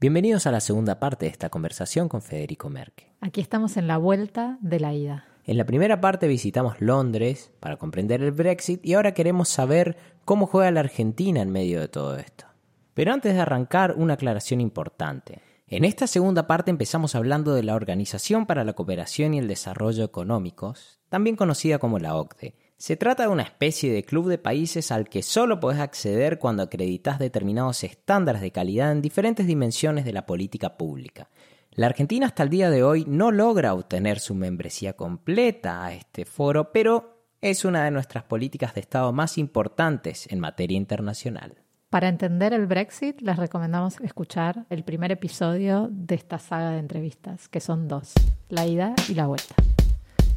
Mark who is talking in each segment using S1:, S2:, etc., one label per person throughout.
S1: Bienvenidos a la segunda parte de esta conversación con Federico Merck.
S2: Aquí estamos en la vuelta de la ida.
S1: En la primera parte visitamos Londres para comprender el Brexit y ahora queremos saber cómo juega la Argentina en medio de todo esto. Pero antes de arrancar, una aclaración importante. En esta segunda parte empezamos hablando de la Organización para la Cooperación y el Desarrollo Económicos, también conocida como la OCDE, se trata de una especie de club de países al que solo podés acceder cuando acreditas determinados estándares de calidad en diferentes dimensiones de la política pública. La Argentina hasta el día de hoy no logra obtener su membresía completa a este foro, pero es una de nuestras políticas de Estado más importantes en materia internacional.
S2: Para entender el Brexit, les recomendamos escuchar el primer episodio de esta saga de entrevistas, que son dos, la ida y la vuelta.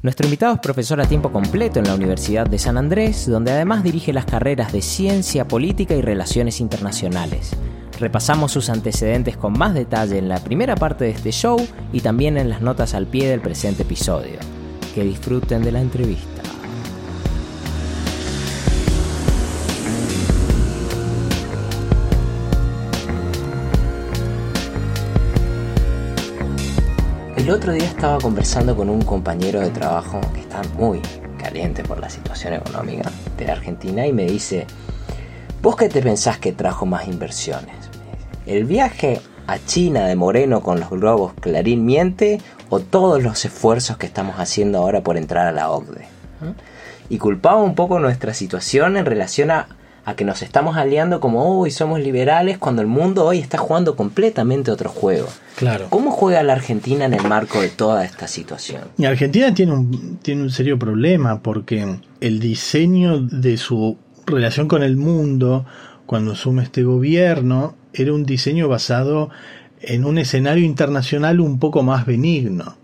S1: Nuestro invitado es profesor a tiempo completo en la Universidad de San Andrés, donde además dirige las carreras de Ciencia Política y Relaciones Internacionales. Repasamos sus antecedentes con más detalle en la primera parte de este show y también en las notas al pie del presente episodio. Que disfruten de la entrevista. El otro día estaba conversando con un compañero de trabajo que está muy caliente por la situación económica de la Argentina y me dice, ¿vos qué te pensás que trajo más inversiones? ¿El viaje a China de Moreno con los globos Clarín miente o todos los esfuerzos que estamos haciendo ahora por entrar a la OCDE? Y culpaba un poco nuestra situación en relación a a que nos estamos aliando como hoy somos liberales cuando el mundo hoy está jugando completamente otro juego.
S3: Claro.
S1: ¿Cómo juega la Argentina en el marco de toda esta situación?
S3: Y Argentina tiene un, tiene un serio problema porque el diseño de su relación con el mundo cuando asume este gobierno era un diseño basado en un escenario internacional un poco más benigno.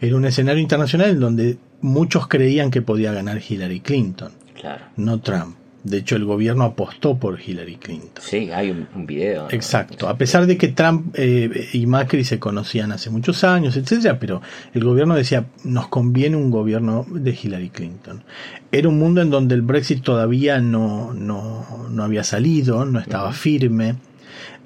S3: Era un escenario internacional en donde muchos creían que podía ganar Hillary Clinton,
S1: Claro.
S3: no Trump. De hecho, el gobierno apostó por Hillary Clinton.
S1: Sí, hay un, un video. ¿no?
S3: Exacto, a pesar de que Trump eh, y Macri se conocían hace muchos años, etcétera, pero el gobierno decía nos conviene un gobierno de Hillary Clinton. Era un mundo en donde el Brexit todavía no, no, no había salido, no estaba firme.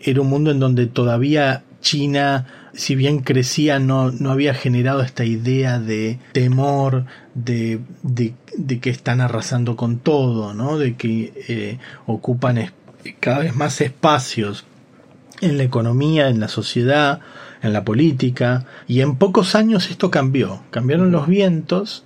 S3: Era un mundo en donde todavía China, si bien crecía, no, no había generado esta idea de temor, de, de, que están arrasando con todo, ¿no? de que eh, ocupan cada vez más espacios en la economía, en la sociedad, en la política, y en pocos años esto cambió, cambiaron los vientos,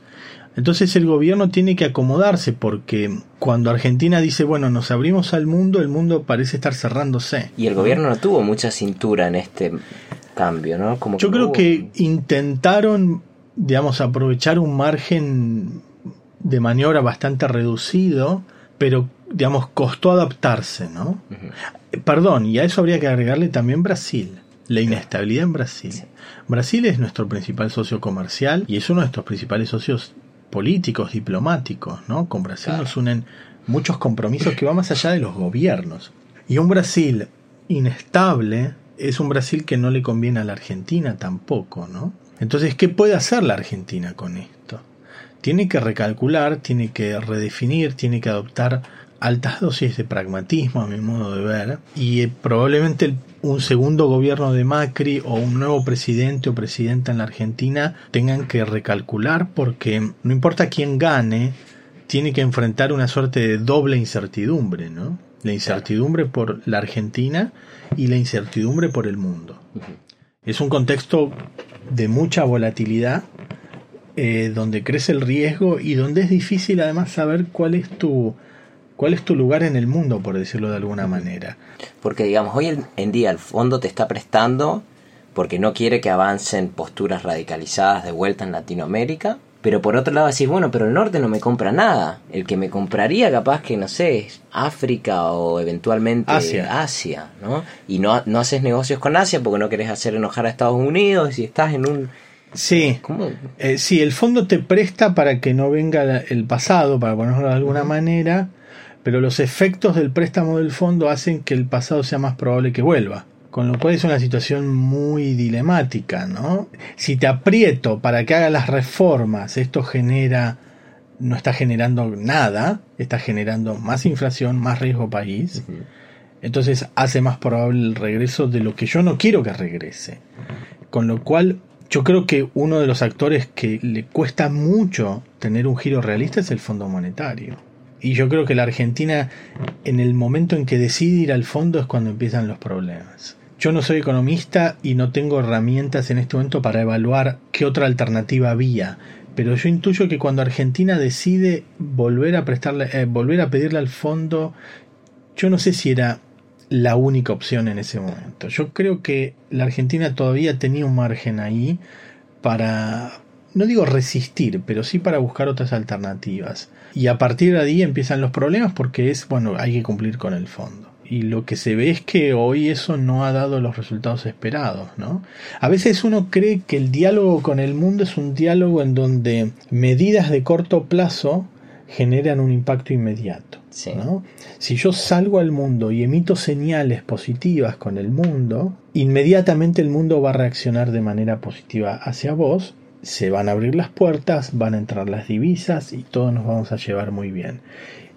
S3: entonces el gobierno tiene que acomodarse porque cuando Argentina dice, bueno, nos abrimos al mundo, el mundo parece estar cerrándose.
S1: Y el gobierno no tuvo mucha cintura en este cambio, ¿no? Como
S3: Yo
S1: que
S3: creo
S1: hubo-
S3: que intentaron, digamos, aprovechar un margen de maniobra bastante reducido, pero, digamos, costó adaptarse, ¿no? Perdón, y a eso habría que agregarle también Brasil, la inestabilidad en Brasil. Brasil es nuestro principal socio comercial y es uno de nuestros principales socios políticos, diplomáticos, ¿no? Con Brasil
S1: Claro.
S3: nos unen muchos compromisos que van más allá de los gobiernos. Y un Brasil inestable es un Brasil que no le conviene a la Argentina tampoco, ¿no? Entonces, ¿qué puede hacer la Argentina con esto? Tiene que recalcular, tiene que redefinir, tiene que adoptar altas dosis de pragmatismo, a mi modo de ver, y eh, probablemente un segundo gobierno de Macri o un nuevo presidente o presidenta en la Argentina tengan que recalcular porque no importa quién gane, tiene que enfrentar una suerte de doble incertidumbre, ¿no? La incertidumbre por la Argentina y la incertidumbre por el mundo. Es un contexto de mucha volatilidad, eh, donde crece el riesgo y donde es difícil además saber cuál es tu cuál es tu lugar en el mundo, por decirlo de alguna manera.
S1: Porque, digamos, hoy en- día el fondo te está prestando porque no quiere que avancen posturas radicalizadas de vuelta en Latinoamérica. Pero por otro lado decís, bueno, pero el norte no me compra nada. El que me compraría capaz que, no sé, es África o eventualmente
S3: Asia.
S1: Asia, ¿no? Y no, no haces negocios con Asia porque no querés hacer enojar a Estados Unidos y estás en un...
S3: Sí,
S1: ¿Cómo?
S3: Eh, sí, el fondo te presta para que no venga el pasado, para ponerlo de alguna manera, pero los efectos del préstamo del fondo hacen que el pasado sea más probable que vuelva. Con lo cual es una situación muy dilemática, ¿no? Si te aprieto para que hagas las reformas, esto genera, no está generando nada, está generando más inflación, más riesgo país. Entonces hace más probable el regreso de lo que yo no quiero que regrese. Con lo cual, yo creo que uno de los actores que le cuesta mucho tener un giro realista es el Fondo Monetario. Y yo creo que la Argentina, en el momento en que decide ir al fondo, es cuando empiezan los problemas. Yo no soy economista y no tengo herramientas en este momento para evaluar qué otra alternativa había, pero yo intuyo que cuando Argentina decide volver a prestarle, eh, volver a pedirle al fondo, yo no sé si era la única opción en ese momento. Yo creo que la Argentina todavía tenía un margen ahí para, no digo resistir, pero sí para buscar otras alternativas. Y a partir de ahí empiezan los problemas porque es, bueno, hay que cumplir con el fondo y lo que se ve es que hoy eso no ha dado los resultados esperados, ¿no? A veces uno cree que el diálogo con el mundo es un diálogo en donde medidas de corto plazo generan un impacto inmediato. ¿no? Si yo salgo al mundo y emito señales positivas con el mundo, inmediatamente el mundo va a reaccionar de manera positiva hacia vos, se van a abrir las puertas, van a entrar las divisas y todos nos vamos a llevar muy bien.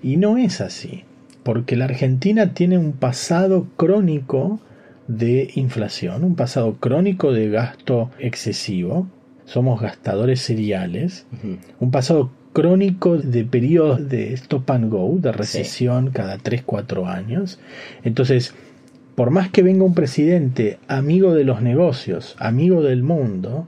S3: Y no es así porque la Argentina tiene un pasado crónico de inflación, un pasado crónico de gasto excesivo, somos gastadores seriales, un pasado crónico de periodos de stop and go, de recesión cada 3-4 años. Entonces, por más que venga un presidente amigo de los negocios, amigo del mundo,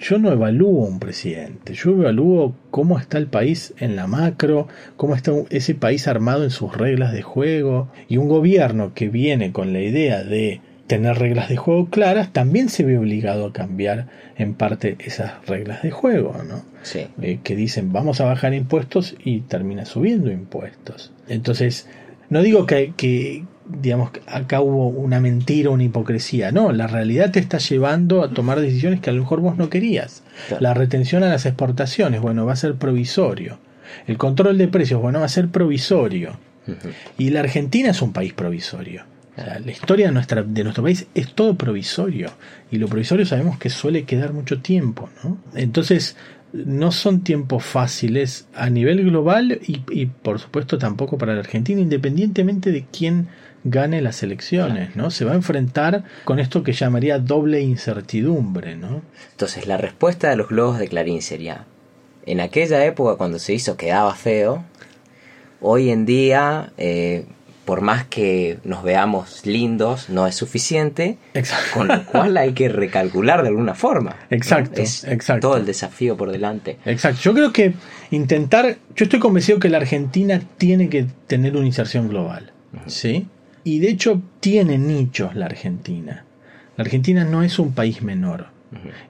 S3: yo no evalúo un presidente, yo evalúo cómo está el país en la macro, cómo está ese país armado en sus reglas de juego, y un gobierno que viene con la idea de tener reglas de juego claras, también se ve obligado a cambiar en parte esas reglas de juego, ¿no?
S1: Sí.
S3: Eh, que dicen vamos a bajar impuestos y termina subiendo impuestos. Entonces, no digo que, que, digamos, acá hubo una mentira, una hipocresía. No, la realidad te está llevando a tomar decisiones que a lo mejor vos no querías. La retención a las exportaciones, bueno, va a ser provisorio. El control de precios, bueno, va a ser provisorio. Y la Argentina es un país provisorio. la historia de, nuestra, de nuestro país es todo provisorio. Y lo provisorio sabemos que suele quedar mucho tiempo. ¿no? Entonces, no son tiempos fáciles a nivel global y, y, por supuesto tampoco para la Argentina, independientemente de quién gane las elecciones, ¿no? Se va a enfrentar con esto que llamaría doble incertidumbre, ¿no?
S1: Entonces, la respuesta de los globos de Clarín sería, en aquella época cuando se hizo quedaba feo, hoy en día, eh, por más que nos veamos lindos, no es suficiente,
S3: Exacto.
S1: con lo cual hay que recalcular de alguna forma.
S3: Exacto,
S1: ¿no? Es
S3: exacto.
S1: todo el desafío por delante.
S3: Exacto. Yo creo que intentar, yo estoy convencido que la Argentina tiene que tener una inserción global, ¿sí? Y de hecho tiene nichos la Argentina. La Argentina no es un país menor.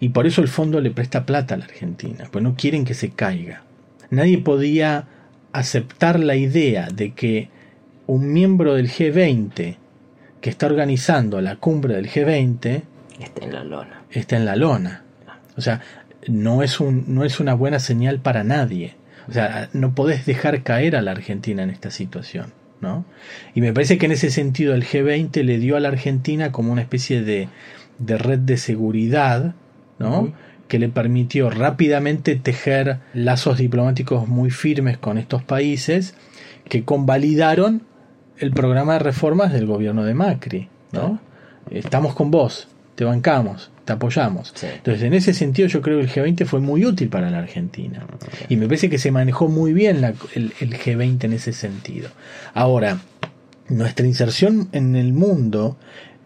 S3: Y por eso el fondo le presta plata a la Argentina, pues no quieren que se caiga. Nadie podía aceptar la idea de que un miembro del G20 que está organizando la cumbre del G20
S1: Está en la lona.
S3: está en la lona. O sea, no es, un, no es una buena señal para nadie. O sea, no podés dejar caer a la Argentina en esta situación. ¿No? Y me parece que en ese sentido el G20 le dio a la Argentina como una especie de, de red de seguridad, ¿no? Que le permitió rápidamente tejer lazos diplomáticos muy firmes con estos países que convalidaron el programa de reformas del gobierno de Macri, ¿no? Estamos con vos, te bancamos, te apoyamos.
S1: Sí.
S3: Entonces, en ese sentido, yo creo que el G20 fue muy útil para la Argentina. Y me parece que se manejó muy bien la- el, el G20 en ese sentido. Ahora, nuestra inserción en el mundo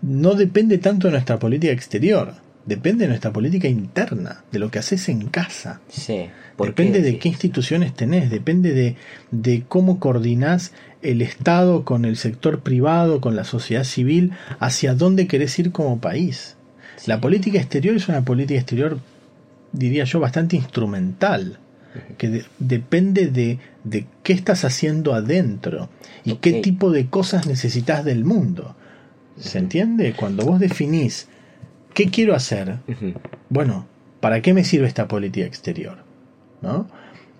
S3: no depende tanto de nuestra política exterior, depende de nuestra política interna, de lo que haces en casa.
S1: Sí. ¿Por
S3: Depende
S1: qué
S3: de qué instituciones tenés, depende de, de cómo coordinás el Estado con el sector privado, con la sociedad civil, hacia dónde querés ir como país. La política exterior es una política exterior, diría yo, bastante instrumental, que de- depende de, de qué estás haciendo adentro y qué tipo de cosas necesitas del mundo. ¿Se entiende? Cuando vos definís qué quiero hacer, bueno, ¿para qué me sirve esta política exterior? ¿No?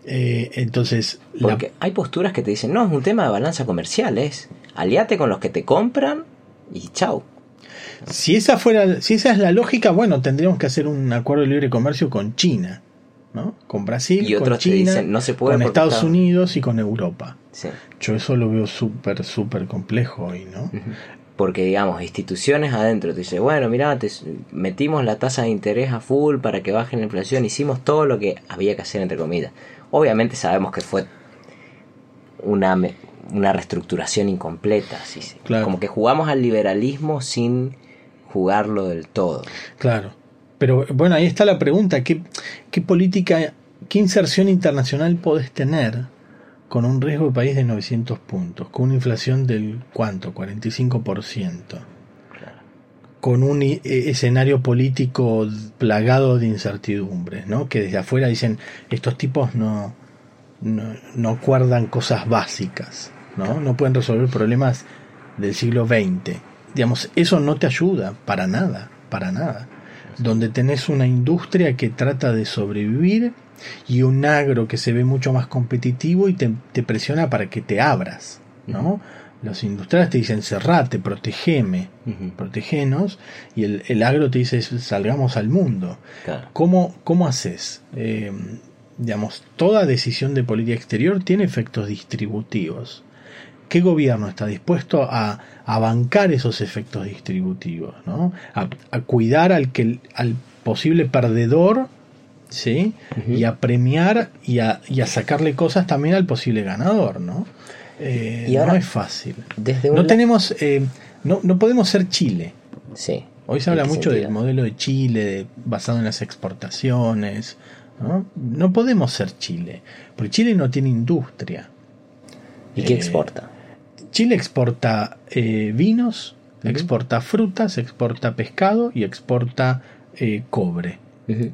S3: Eh, entonces, la-
S1: Porque hay posturas que te dicen, no, es un tema de balanza comercial, es aliate con los que te compran y chau.
S3: Si esa fuera, si esa es la lógica, bueno, tendríamos que hacer un acuerdo de libre comercio con China, ¿no? Con Brasil,
S1: Y
S3: con China,
S1: dicen, no se puede
S3: con Estados
S1: está-
S3: Unidos y con Europa.
S1: Sí.
S3: Yo eso lo veo súper, súper complejo hoy, ¿no?
S1: Porque, digamos, instituciones adentro te dice, bueno, mirá, te metimos la tasa de interés a full para que baje la inflación, hicimos todo lo que había que hacer, entre comillas. Obviamente sabemos que fue una, una reestructuración incompleta, así
S3: Claro.
S1: como que jugamos al liberalismo sin jugarlo del todo.
S3: Claro. Pero bueno, ahí está la pregunta, ¿qué, qué política, qué inserción internacional podés tener con un riesgo de país de 900 puntos, con una inflación del cuánto, 45%, con un eh, escenario político plagado de incertidumbres, ¿no? Que desde afuera dicen, estos tipos no, no, no acuerdan cosas básicas, ¿no? No pueden resolver problemas del siglo XX. Digamos, eso no te ayuda para nada, para nada. Donde tenés una industria que trata de sobrevivir y un agro que se ve mucho más competitivo y te, te presiona para que te abras, ¿no? Los industriales te dicen cerrate, protegeme,
S1: Ujú.
S3: protegenos, y el, el agro te dice salgamos al mundo.
S1: Claro.
S3: ¿Cómo, cómo haces? Eh, digamos, toda decisión de política exterior tiene efectos distributivos. ¿Qué gobierno está dispuesto a, a bancar esos efectos distributivos? ¿no? A, a cuidar al, que, al posible perdedor ¿sí? Y a premiar y a, y a sacarle cosas también al posible ganador. ¿no? Eh,
S1: Y ahora-
S3: no es fácil.
S1: Desde
S3: No tenemos, eh, no, no podemos ser Chile.
S1: Sí.
S3: Hoy se
S1: ¿En
S3: habla mucho
S1: sentido?
S3: del modelo de Chile, de- basado en las exportaciones. ¿no? no podemos ser Chile, porque Chile no tiene industria.
S1: ¿Y qué
S3: Eh,
S1: exporta?
S3: Chile exporta eh, vinos, exporta frutas, exporta pescado y exporta eh, cobre,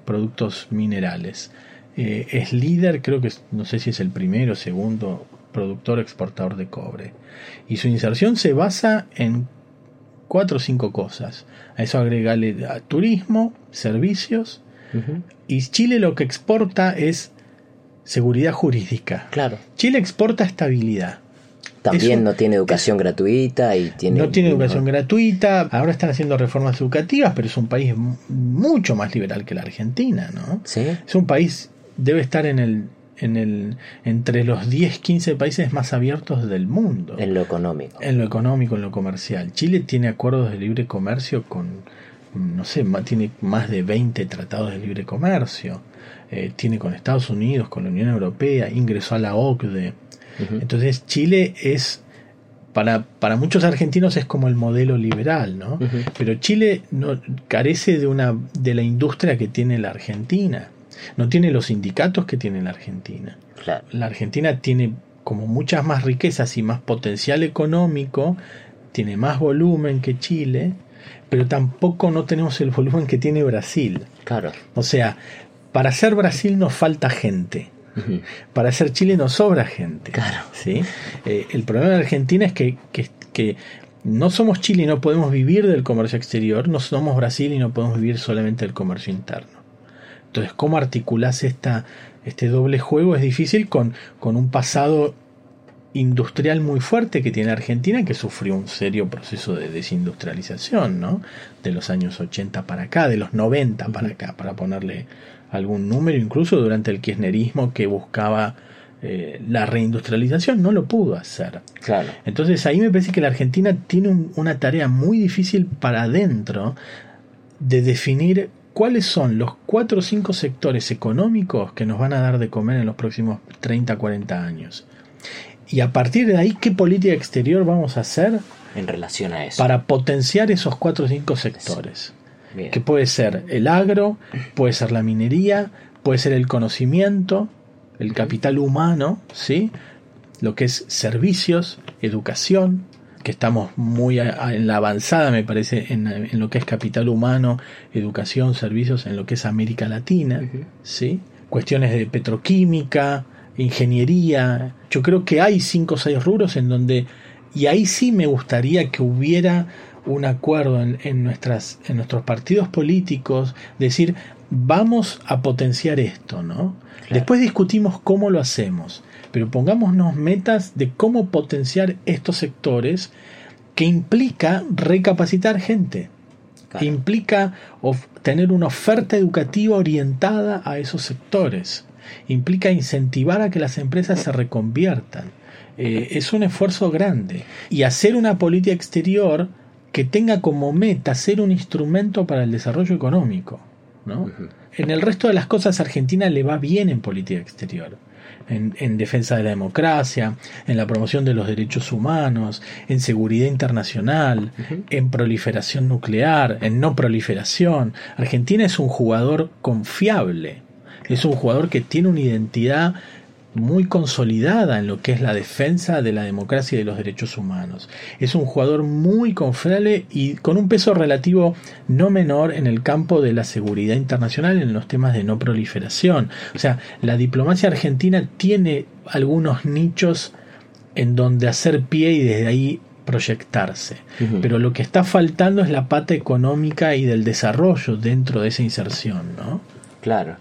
S3: productos minerales. Eh, es líder, creo que no sé si es el primero o segundo productor exportador de cobre. Y su inserción se basa en cuatro o cinco cosas. A eso agregale a turismo, servicios. Y Chile lo que exporta es seguridad jurídica.
S1: Claro.
S3: Chile exporta estabilidad.
S1: También no tiene educación gratuita y tiene...
S3: no tiene educación gratuita, ahora están haciendo reformas educativas, pero es un país mu- mucho más liberal que la Argentina, ¿no?
S1: Sí.
S3: Es un país, debe estar en el, en el, entre los 10, 15 países más abiertos del mundo.
S1: En lo económico.
S3: En lo económico, en lo comercial. Chile tiene acuerdos de libre comercio con, no sé, tiene más de 20 tratados de libre comercio. Eh, tiene con Estados Unidos, con la Unión Europea, ingresó a la OCDE. Entonces Chile es, para, para muchos argentinos es como el modelo liberal, ¿no? Pero Chile no, carece de, una, de la industria que tiene la Argentina. No tiene los sindicatos que tiene la Argentina
S1: Claro.
S3: la Argentina tiene como muchas más riquezas y más potencial económico, tiene más volumen que Chile, pero tampoco no tenemos el volumen que tiene Brasil.
S1: Claro.
S3: O sea, para ser Brasil nos falta gente. Para ser Chile nos sobra gente.
S1: Claro.
S3: ¿sí? Eh, el problema de Argentina es que, que, que no somos Chile y no podemos vivir del comercio exterior, no somos Brasil y no podemos vivir solamente del comercio interno. Entonces, ¿cómo articulás esta, este doble juego? Es difícil con, con un pasado industrial muy fuerte que tiene Argentina, que sufrió un serio proceso de desindustrialización, ¿no? De los años 80 para acá, de los 90 para acá, para ponerle algún número, incluso durante el kirchnerismo que buscaba eh, la reindustrialización, no lo pudo hacer.
S1: Claro.
S3: Entonces ahí me parece que la Argentina tiene un- una tarea muy difícil para adentro de definir cuáles son los cuatro o cinco sectores económicos que nos van a dar de comer en los próximos 30, 40 años. Y a partir de ahí, ¿qué política exterior vamos a hacer
S1: En relación a eso.
S3: para potenciar esos cuatro o cinco sectores?
S1: Bien.
S3: Que puede ser el agro, puede ser la minería, puede ser el conocimiento, el capital humano, ¿sí? Lo que es servicios, educación, que estamos muy a- a- en la avanzada, me parece, en, en lo que es capital humano, educación, servicios, en lo que es América Latina. ¿sí? Cuestiones de petroquímica, ingeniería. Yo creo que hay cinco o seis rubros en donde, y ahí sí me gustaría que hubiera un acuerdo en, en nuestras, en nuestros partidos políticos, decir, vamos a potenciar esto, ¿no? Después discutimos cómo lo hacemos, pero pongámonos metas de cómo potenciar estos sectores que implica recapacitar gente. Implica tener una oferta educativa orientada a esos sectores. Implica incentivar a que las empresas se reconviertan. Eh, es un esfuerzo grande. Y hacer una política exterior que tenga como meta ser un instrumento para el desarrollo económico. ¿no? En el resto de las cosas Argentina le va bien en política exterior en, defensa de la democracia, en la promoción de los derechos humanos, en seguridad internacional, en proliferación nuclear, en no proliferación. Argentina es un jugador confiable, es un jugador que tiene una identidad muy consolidada en lo que es la defensa de la democracia y de los derechos humanos. Es un jugador muy confiable y con un peso relativo no menor en el campo de la seguridad internacional en los temas de no proliferación. O sea, la diplomacia argentina tiene algunos nichos en donde hacer pie y desde ahí proyectarse. Pero lo que está faltando es la pata económica y del desarrollo dentro de esa inserción, ¿no?
S1: Claro.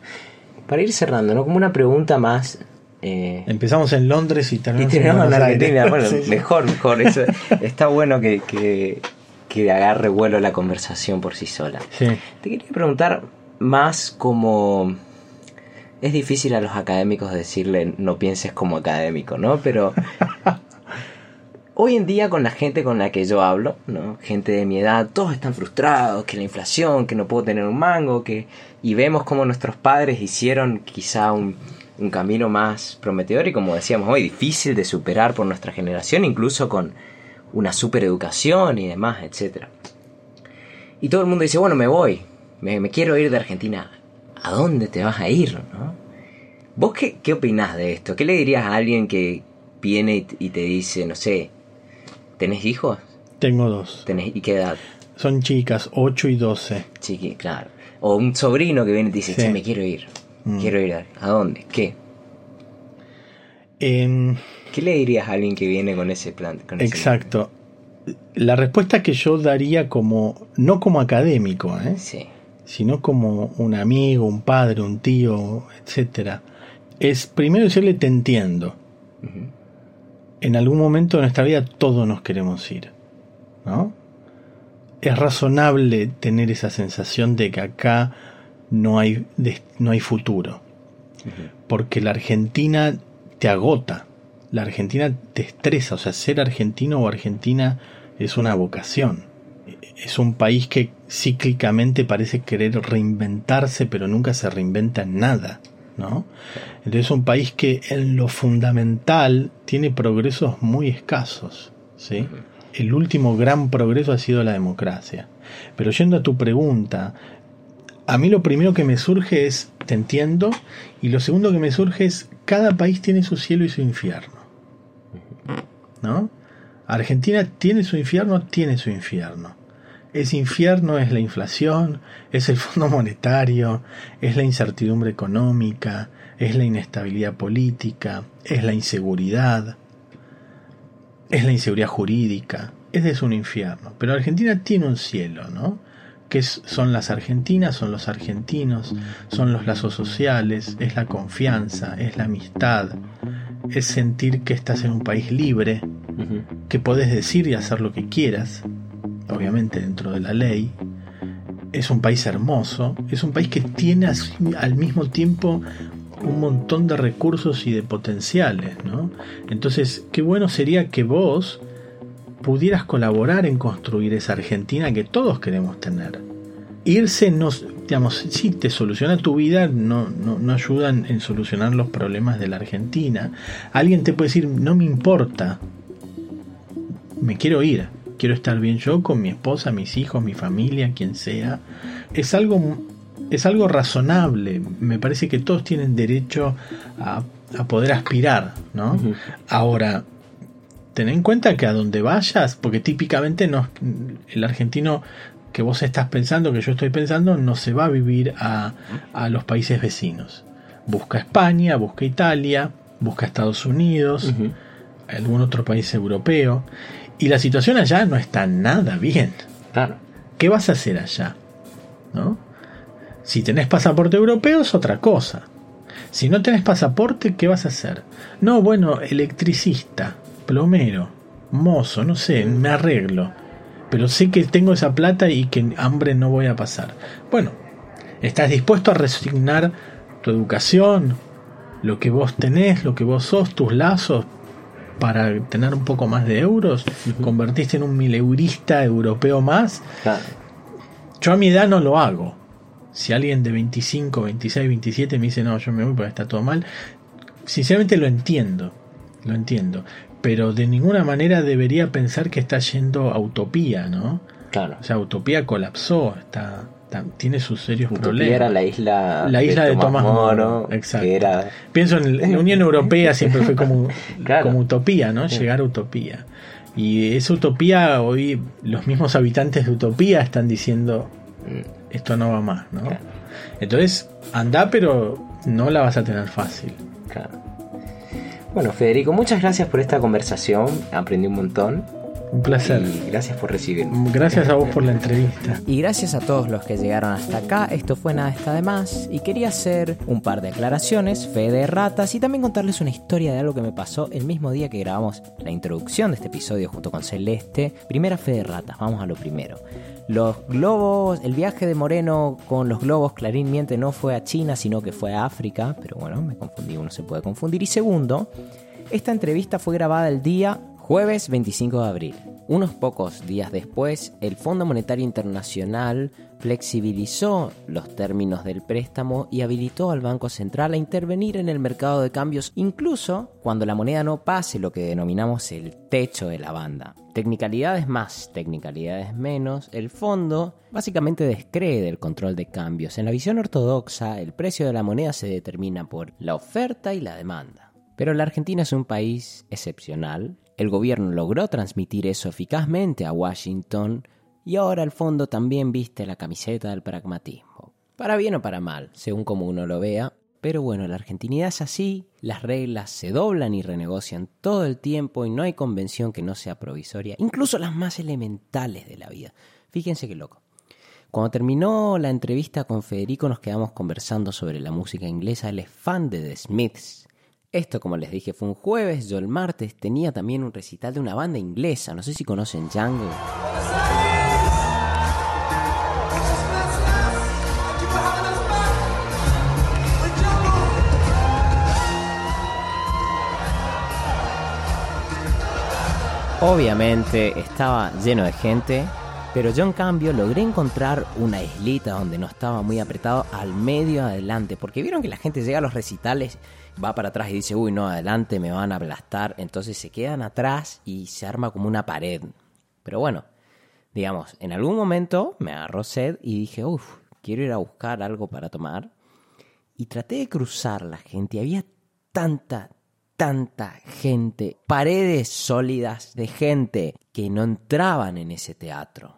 S1: Para ir cerrando, ¿no? Como una pregunta más
S3: eh, Empezamos en Londres y terminamos,
S1: en, Argentina. Bueno, mejor, mejor. está bueno que, que, agarre vuelo la conversación por sí sola. Te quería preguntar más como... Es difícil a los académicos decirle no pienses como académico, ¿no? Pero hoy en día con la gente con la que yo hablo, ¿no? Gente de mi edad, todos están frustrados, que la inflación, que no puedo tener un mango, que y vemos como nuestros padres hicieron quizá un un camino más prometedor y como decíamos hoy, difícil de superar por nuestra generación, incluso con una supereducación y demás, etc. Y todo el mundo dice, bueno, me voy, me, quiero ir de Argentina. ¿A dónde te vas a ir? ¿no? ¿Vos qué, qué opinás de esto? ¿Qué le dirías a alguien que viene y, te dice, no sé, ¿tenés hijos?
S3: Tengo dos.
S1: ¿Tenés, ¿Y qué edad?
S3: Son chicas, 8 y 12.
S1: Chiqui, claro. O un sobrino que viene y te dice, me quiero ir. Mm. Quiero ir a, dónde, qué. ¿Qué le dirías a alguien que viene con ese plan?
S3: exacto. La respuesta que yo daría como, no como académico, ¿eh? sino como un amigo, un padre, un tío, etcétera, es primero decirle te entiendo. En algún momento de nuestra vida todos nos queremos ir, ¿no? Es razonable tener esa sensación de que acá no hay, no hay futuro. Porque la Argentina te agota, la Argentina te estresa, o sea, ser argentino o argentina es una vocación. Es un país que cíclicamente parece querer reinventarse, pero nunca se reinventa en nada. ¿no? Entonces es un país que en lo fundamental tiene progresos muy escasos. ¿sí? El último gran progreso ha sido la democracia. Pero yendo a tu pregunta, a mí lo primero que me surge es, te entiendo, y lo segundo que me surge es, cada país tiene su cielo y su infierno. ¿No? Argentina tiene su infierno, tiene su infierno. Ese infierno es la inflación, es el Fondo Monetario, es la incertidumbre económica, es la inestabilidad política, es la inseguridad, es la inseguridad jurídica. Ese es un infierno. Pero Argentina tiene un cielo, ¿no? Que son las argentinas, son los argentinos, son los lazos sociales, es la confianza, es la amistad, es sentir que estás en un país libre, que podés decir y hacer lo que quieras, obviamente dentro de la ley. Es un país hermoso, es un país que tiene al mismo tiempo un montón de recursos y de potenciales, ¿no? Entonces, qué bueno sería que vos pudieras colaborar en construir esa Argentina que todos queremos tener. Irse no, digamos, sí te soluciona tu vida, no, no, no ayudan en solucionar los problemas de la Argentina. Alguien te puede decir, no me importa, me quiero ir, quiero estar bien yo con mi esposa, mis hijos, mi familia, quien sea. Es algo, es algo razonable, me parece que todos tienen derecho a, poder aspirar, ¿no? Ahora, ten en cuenta que a donde vayas, porque típicamente no, el argentino que vos estás pensando, que yo estoy pensando, no se va a vivir a, los países vecinos. Busca España, busca Italia, busca Estados Unidos, algún otro país europeo. Y la situación allá no está nada bien.
S1: Claro.
S3: ¿Qué vas a hacer allá? ¿No? Si tenés pasaporte europeo es otra cosa. Si no tenés pasaporte, ¿qué vas a hacer? No, bueno, electricista plomero, mozo, no sé, me arreglo. pero sé que tengo esa plata y que hambre no voy a pasar. Bueno, ¿estás dispuesto a resignar tu educación, lo que vos tenés, lo que vos sos, tus lazos, para tener un poco más de euros? ¿Convertiste en un mileurista europeo más? Yo a mi edad no lo hago. Si alguien de 25, 26, 27 me dice, no, yo me voy porque está todo mal, sinceramente lo entiendo, lo entiendo pero de ninguna manera debería pensar que está yendo a utopía, ¿no?
S1: Claro.
S3: O sea, utopía colapsó, está, tiene sus serios
S1: utopía
S3: problemas.
S1: era la isla,
S3: la isla de, Tomás, Moro, exacto. Pienso en la Unión Europea siempre fue como, como utopía, ¿no? Llegar a utopía. Y esa utopía hoy los mismos habitantes de utopía están diciendo esto no va más, ¿no? Entonces, anda, pero no la vas a tener fácil.
S1: Claro. Bueno, Federico, muchas gracias por esta conversación. Aprendí un montón.
S3: Un placer.
S1: Y gracias por recibirme.
S3: Gracias a vos por la entrevista.
S1: Y gracias a todos los que llegaron hasta acá. Esto fue Nada está de más. Y quería hacer un par de aclaraciones, fe de ratas, y también contarles una historia de algo que me pasó el mismo día que grabamos la introducción de este episodio junto con Celeste. Primera fe de ratas, vamos a lo primero. Los globos, el viaje de Moreno con los globos, Clarín miente, no fue a China, sino que fue a África, pero bueno, me confundí, uno se puede confundir. Y segundo, esta entrevista fue grabada el día jueves 25 de abril. Unos pocos días después, el Fondo Monetario Internacional flexibilizó los términos del préstamo y habilitó al Banco Central a intervenir en el mercado de cambios incluso cuando la moneda no pase lo que denominamos el techo de la banda. Tecnicalidades más, tecnicalidades menos, el fondo básicamente descree del control de cambios. En la visión ortodoxa, el precio de la moneda se determina por la oferta y la demanda. Pero la Argentina es un país excepcional, el gobierno logró transmitir eso eficazmente a Washington y ahora el fondo también viste la camiseta del pragmatismo. Para bien o para mal, según como uno lo vea, pero bueno, la argentinidad es así, las reglas se doblan y renegocian todo el tiempo y no hay convención que no sea provisoria, incluso las más elementales de la vida. Fíjense qué loco. Cuando terminó la entrevista con Federico nos quedamos conversando sobre la música inglesa, él es fan de The Smiths esto, como les dije, fue un jueves. Yo el martes tenía también un recital de una banda inglesa. No sé si conocen Jungle. Obviamente estaba lleno de gente, pero yo en cambio logré encontrar una islita donde no estaba muy apretado al medio adelante, porque vieron que la gente llega a los recitales va para atrás y dice, uy, no, adelante me van a aplastar. Entonces se quedan atrás y se arma como una pared. Pero bueno, digamos, en algún momento me agarró sed y dije, uff, quiero ir a buscar algo para tomar. Y traté de cruzar la gente. Había tanta, tanta gente, paredes sólidas de gente que no entraban en ese teatro.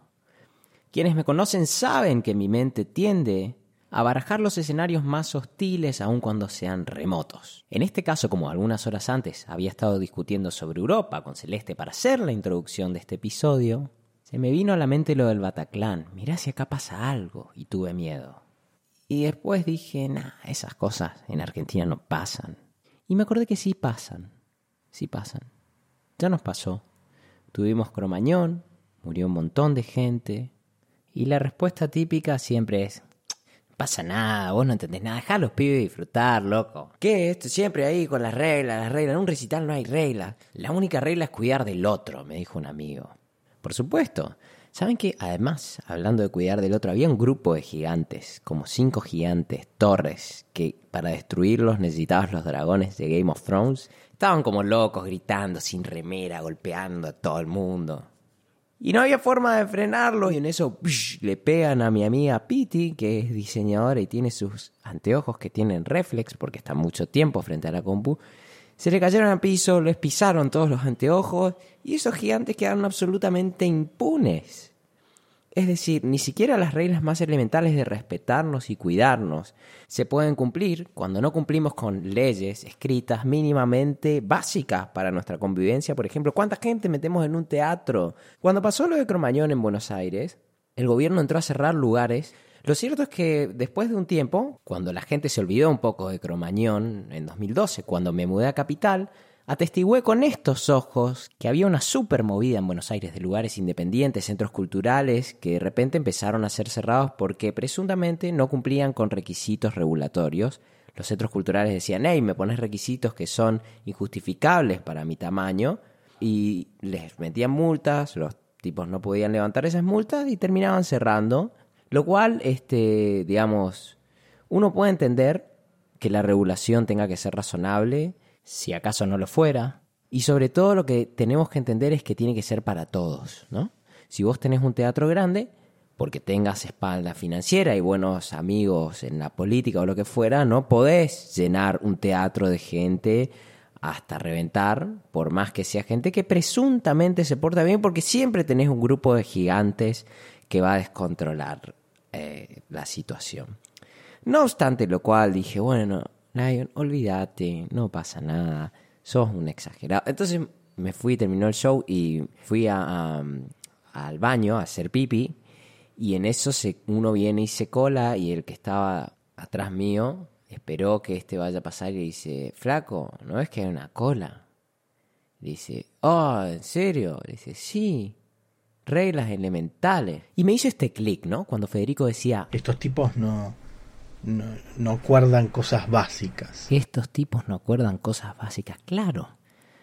S1: Quienes me conocen saben que mi mente tiende a barajar los escenarios más hostiles aun cuando sean remotos. En este caso, como algunas horas antes había estado discutiendo sobre Europa con Celeste para hacer la introducción de este episodio, se me vino a la mente lo del Bataclan. Mirá si acá pasa algo y tuve miedo. Y después dije, nah, esas cosas en Argentina no pasan. Y me acordé que sí pasan, sí pasan. Ya nos pasó. Tuvimos Cromañón, murió un montón de gente. Y la respuesta típica siempre es, pasa nada, vos no entendés nada, dejá los pibes disfrutar, loco. ¿Qué? Esto siempre ahí con las reglas, las reglas. En un recital no hay reglas. La única regla es cuidar del otro, me dijo un amigo. Por supuesto. ¿Saben que además, hablando de cuidar del otro, había un grupo de gigantes, como cinco gigantes, torres, que para destruirlos necesitabas los dragones de Game of Thrones? Estaban como locos, gritando, sin remera, golpeando a todo el mundo. Y no había forma de frenarlo. Y en eso le pegan a mi amiga Piti, que es diseñadora y tiene sus anteojos que tienen reflex porque está mucho tiempo frente a la compu. Se le cayeron al piso, les pisaron todos los anteojos y esos gigantes quedaron absolutamente impunes. Es decir, ni siquiera las reglas más elementales de respetarnos y cuidarnos se pueden cumplir cuando no cumplimos con leyes escritas mínimamente básicas para nuestra convivencia. Por ejemplo, ¿cuánta gente metemos en un teatro? Cuando pasó lo de Cromañón en Buenos Aires, el gobierno entró a cerrar lugares. Lo cierto es que después de un tiempo, cuando la gente se olvidó un poco de Cromañón en 2012, cuando me mudé a Capital, atestigué con estos ojos que había una super movida en Buenos Aires de lugares independientes, centros culturales, que de repente empezaron a ser cerrados porque presuntamente no cumplían con requisitos regulatorios. Los centros culturales decían, hey, me pones requisitos que son injustificables para mi tamaño, y les metían multas, los tipos no podían levantar esas multas y terminaban cerrando, lo cual, este, digamos, uno puede entender que la regulación tenga que ser razonable, si acaso no lo fuera. Y sobre todo lo que tenemos que entender es que tiene que ser para todos, ¿no? Si vos tenés un teatro grande, porque tengas espalda financiera y buenos amigos en la política o lo que fuera, no podés llenar un teatro de gente hasta reventar, por más que sea gente que presuntamente se porta bien, porque siempre tenés un grupo de gigantes que va a descontrolar eh, la situación. No obstante lo cual dije, bueno, Lion, olvídate, no pasa nada, sos un exagerado. Entonces me fui, terminó el show y fui a, al baño a hacer pipi y en eso se, uno viene y se cola y el que estaba atrás mío esperó que este vaya a pasar y dice, flaco, ¿no ves que hay una cola? Dice, oh, ¿en serio? Dice, sí, reglas elementales. Y me hizo este clic, ¿no? Cuando Federico decía,
S3: estos tipos no, no, acuerdan cosas básicas.
S1: Estos tipos no acuerdan cosas básicas, claro.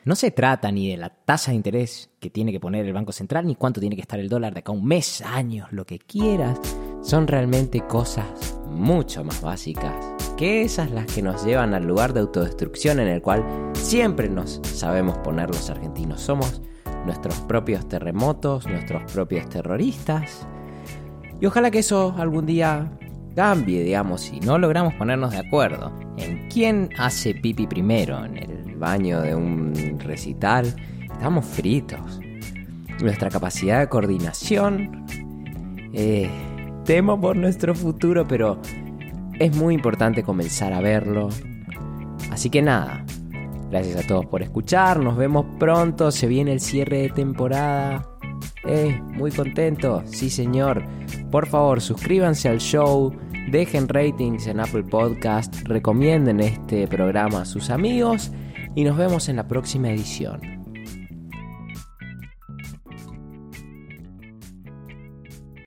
S1: No se trata ni de la tasa de interés que tiene que poner el Banco Central, ni cuánto tiene que estar el dólar de acá un mes, años, lo que quieras. Son realmente cosas mucho más básicas que esas las que nos llevan al lugar de autodestrucción en el cual siempre nos sabemos poner los argentinos. Somos nuestros propios terremotos, nuestros propios terroristas. Y ojalá que eso algún día cambie, digamos, si no logramos ponernos de acuerdo en quién hace pipi primero en el baño de un recital, estamos fritos. Nuestra capacidad de coordinación, eh, temo por nuestro futuro, pero es muy importante comenzar a verlo. Así que nada, gracias a todos por escuchar, nos vemos pronto, se viene el cierre de temporada. Eh, muy contento, sí señor. Por favor, suscríbanse al show, dejen ratings en Apple Podcast, recomienden este programa a sus amigos y nos vemos en la próxima edición.